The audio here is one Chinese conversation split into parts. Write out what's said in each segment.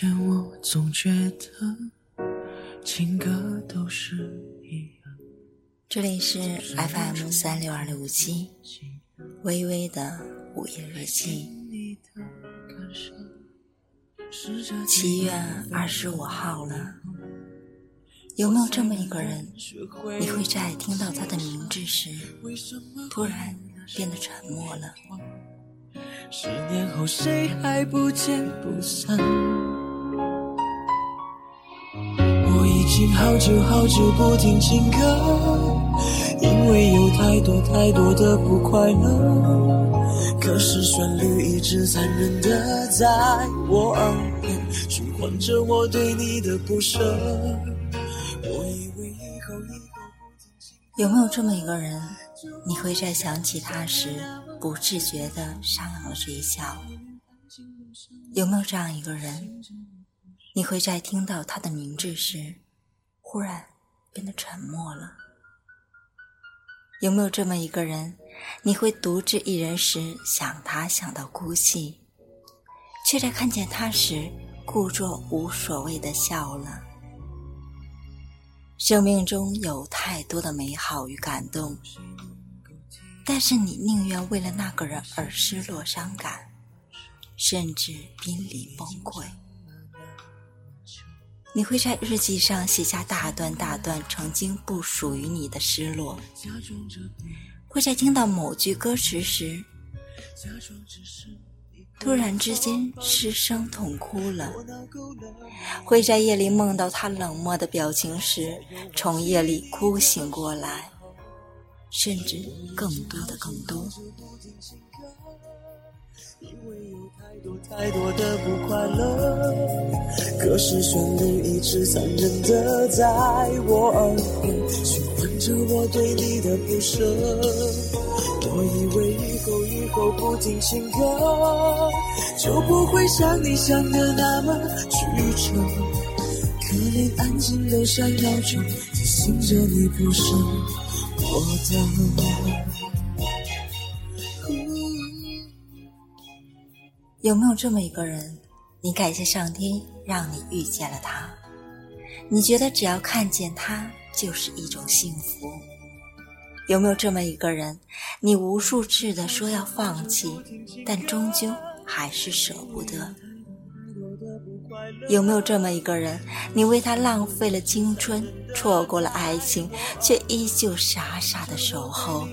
以前我总觉得情歌都是一样。这里是 FM 三六二六五七，微微的午夜日记。七月二十五号了，有没有这么一个人，你会在听到他的名字时，突然变得沉默了？十年后，谁还不见不散？经好久好久不听情歌，因为有太多太多的不快乐。可是旋律一直残忍的在我耳边循环着我对你的不舍。我以为以后以后不听情有没有这么一个人，你会在想起他时？不自觉的上扬了嘴角。有没有这样一个人，你会在听到他的名字时，忽然变得沉默了？有没有这么一个人，你会独自一人时想他想到哭泣，却在看见他时故作无所谓的笑了？生命中有太多的美好与感动。但是你宁愿为了那个人而失落、伤感，甚至濒临崩溃。你会在日记上写下大段大段曾经不属于你的失落，会在听到某句歌词时，突然之间失声痛哭了；会在夜里梦到他冷漠的表情时，从夜里哭醒过来。甚至更多的更多。因为有太多太多的不快乐，可是旋律一直残忍的在我耳边循环着我对你的不舍。我以为以后以后不听情歌，就不会像你想的那么曲折。可怜安静的闪耀中，提醒着你不舍。有没有这么一个人，你感谢上天让你遇见了他？你觉得只要看见他就是一种幸福？有没有这么一个人，你无数次的说要放弃，但终究还是舍不得？有没有这么一个人，你为他浪费了青春，错过了爱情，却依旧傻傻的守候？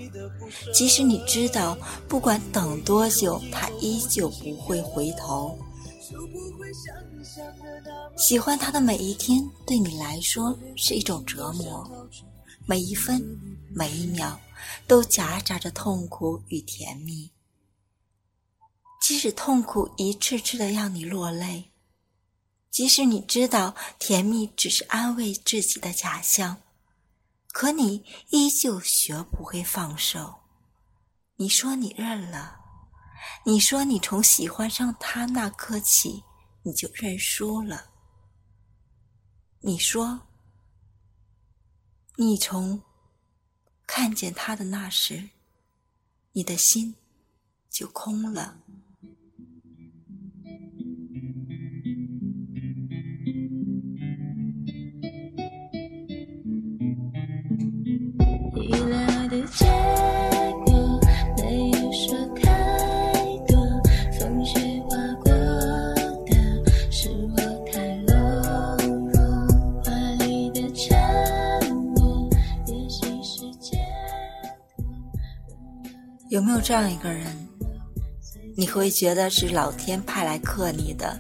即使你知道，不管等多久，他依旧不会回头。喜欢他的每一天，对你来说是一种折磨，每一分每一秒，都夹杂着痛苦与甜蜜。即使痛苦一次次的让你落泪。即使你知道甜蜜只是安慰自己的假象，可你依旧学不会放手。你说你认了，你说你从喜欢上他那刻起你就认输了。你说你从看见他的那时，你的心就空了。有没有这样一个人，你会觉得是老天派来克你的，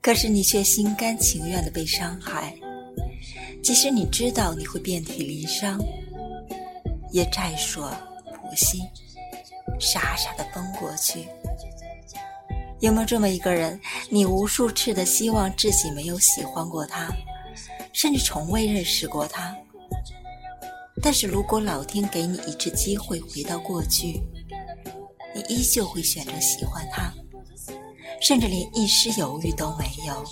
可是你却心甘情愿的被伤害，即使你知道你会遍体鳞伤。也在所不惜，傻傻的奔过去。有没有这么一个人，你无数次的希望自己没有喜欢过他，甚至从未认识过他。但是如果老天给你一次机会回到过去，你依旧会选择喜欢他，甚至连一丝犹豫都没有。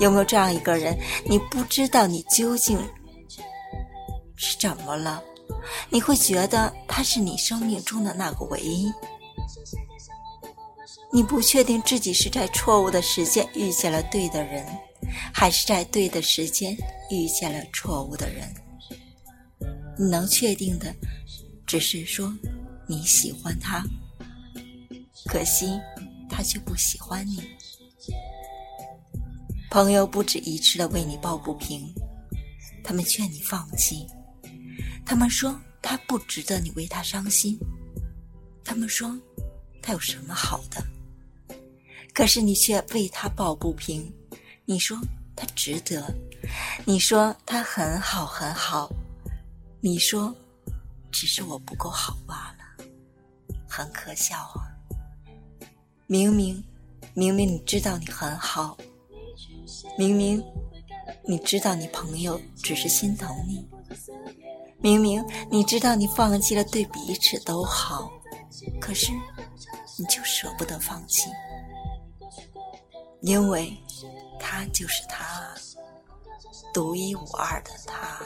有没有这样一个人，你不知道你究竟是怎么了？你会觉得他是你生命中的那个唯一，你不确定自己是在错误的时间遇见了对的人，还是在对的时间遇见了错误的人。你能确定的，只是说你喜欢他，可惜他却不喜欢你。朋友不止一次的为你抱不平，他们劝你放弃，他们说他不值得你为他伤心，他们说他有什么好的，可是你却为他抱不平，你说他值得，你说他很好很好。你说，只是我不够好罢了，很可笑啊！明明，明明你知道你很好，明明你知道你朋友只是心疼你，明明你知道你放弃了对彼此都好，可是你就舍不得放弃，因为他就是他，独一无二的他。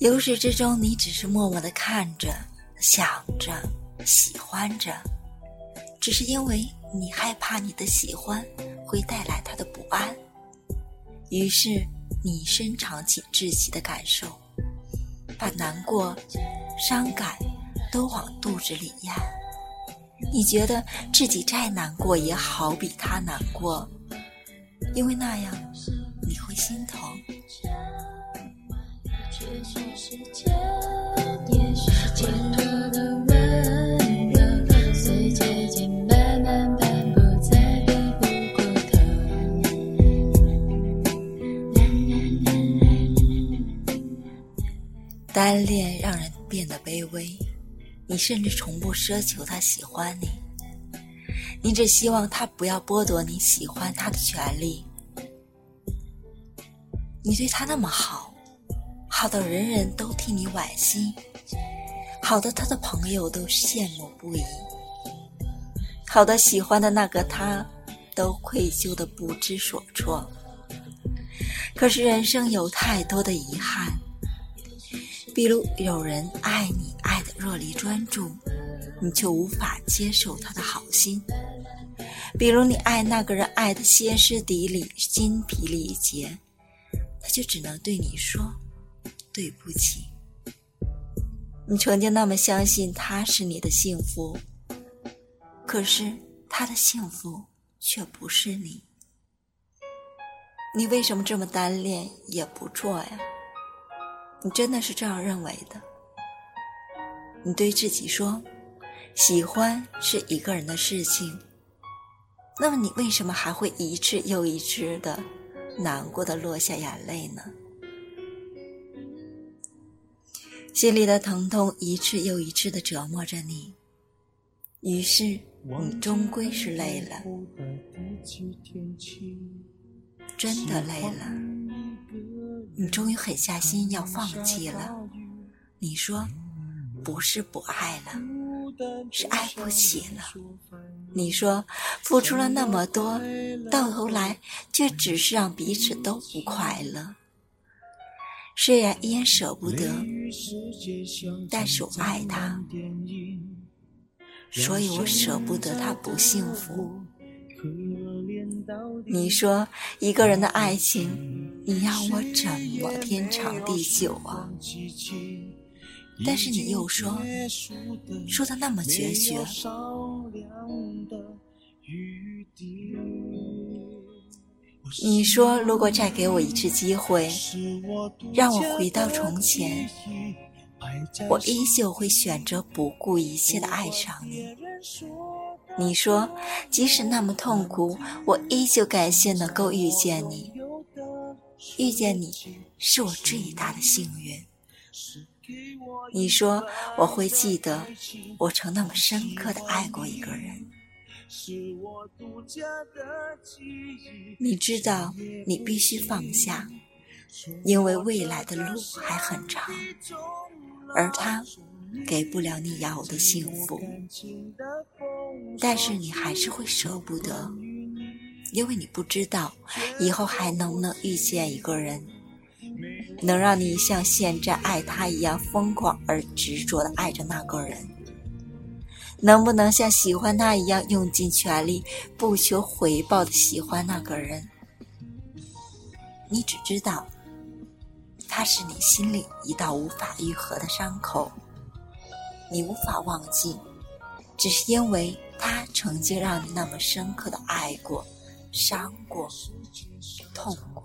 由始至终，你只是默默的看着、想着、喜欢着，只是因为你害怕你的喜欢会带来他的不安，于是你深藏起自己的感受，把难过、伤感都往肚子里咽。你觉得自己再难过也好比他难过，因为那样你会心疼。单恋让人变得卑微，你甚至从不奢求他喜欢你，你只希望他不要剥夺你喜欢他的权利。你对他那么好。好的，人人都替你惋惜；好的，他的朋友都羡慕不已；好的，喜欢的那个他，都愧疚的不知所措。可是人生有太多的遗憾，比如有人爱你爱的若离专注，你却无法接受他的好心；比如你爱那个人爱的歇斯底里、筋疲力竭，他就只能对你说。对不起，你曾经那么相信他是你的幸福，可是他的幸福却不是你。你为什么这么单恋也不做呀？你真的是这样认为的？你对自己说，喜欢是一个人的事情，那么你为什么还会一次又一次的难过的落下眼泪呢？心里的疼痛一次又一次的折磨着你，于是你终归是累了，真的累了。你终于狠下心要放弃了。你说，不是不爱了，是爱不起了。你说，付出了那么多，到头来却只是让彼此都不快乐。虽然依然舍不得，但是我爱他，所以我舍不得他不幸福。你说一个人的爱情，你让我怎么天长地久啊？但是你又说，说的那么决绝。你说，如果再给我一次机会，让我回到从前，我依旧会选择不顾一切的爱上你。你说，即使那么痛苦，我依旧感谢能够遇见你。遇见你是我最大的幸运。你说我会记得，我曾那么深刻的爱过一个人。你知道，你必须放下，因为未来的路还很长，而他给不了你要的幸福。但是你还是会舍不得，因为你不知道以后还能不能遇见一个人。能让你像现在爱他一样疯狂而执着的爱着那个人，能不能像喜欢他一样用尽全力、不求回报的喜欢那个人？你只知道，他是你心里一道无法愈合的伤口，你无法忘记，只是因为他曾经让你那么深刻的爱过、伤过、痛过。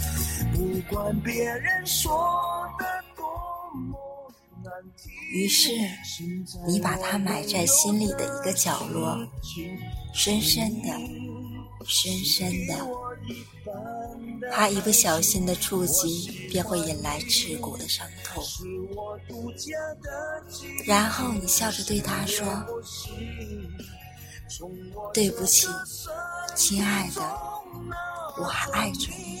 但别人说的多么难于是，你把它埋在心里的一个角落，深深的、深深的，怕一不小心的触及，便会引来刺骨的伤痛。然后你笑着对他说：“对不起，亲爱的，我还爱着你。”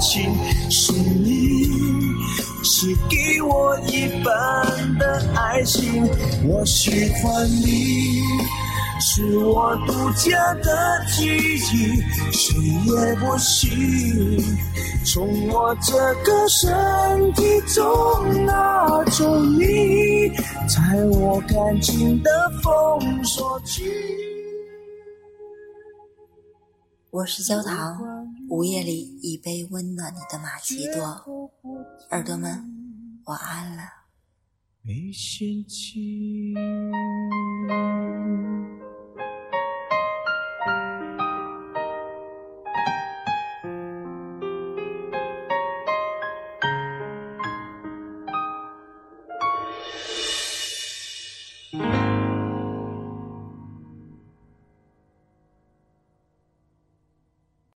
情是你，是给我一半的爱情。我喜欢你，是我独家的记忆，谁也不行从我这个身体中拿走你，在我感情的封锁区。我是焦糖，午夜里一杯温暖你的玛奇朵，耳朵们晚安了。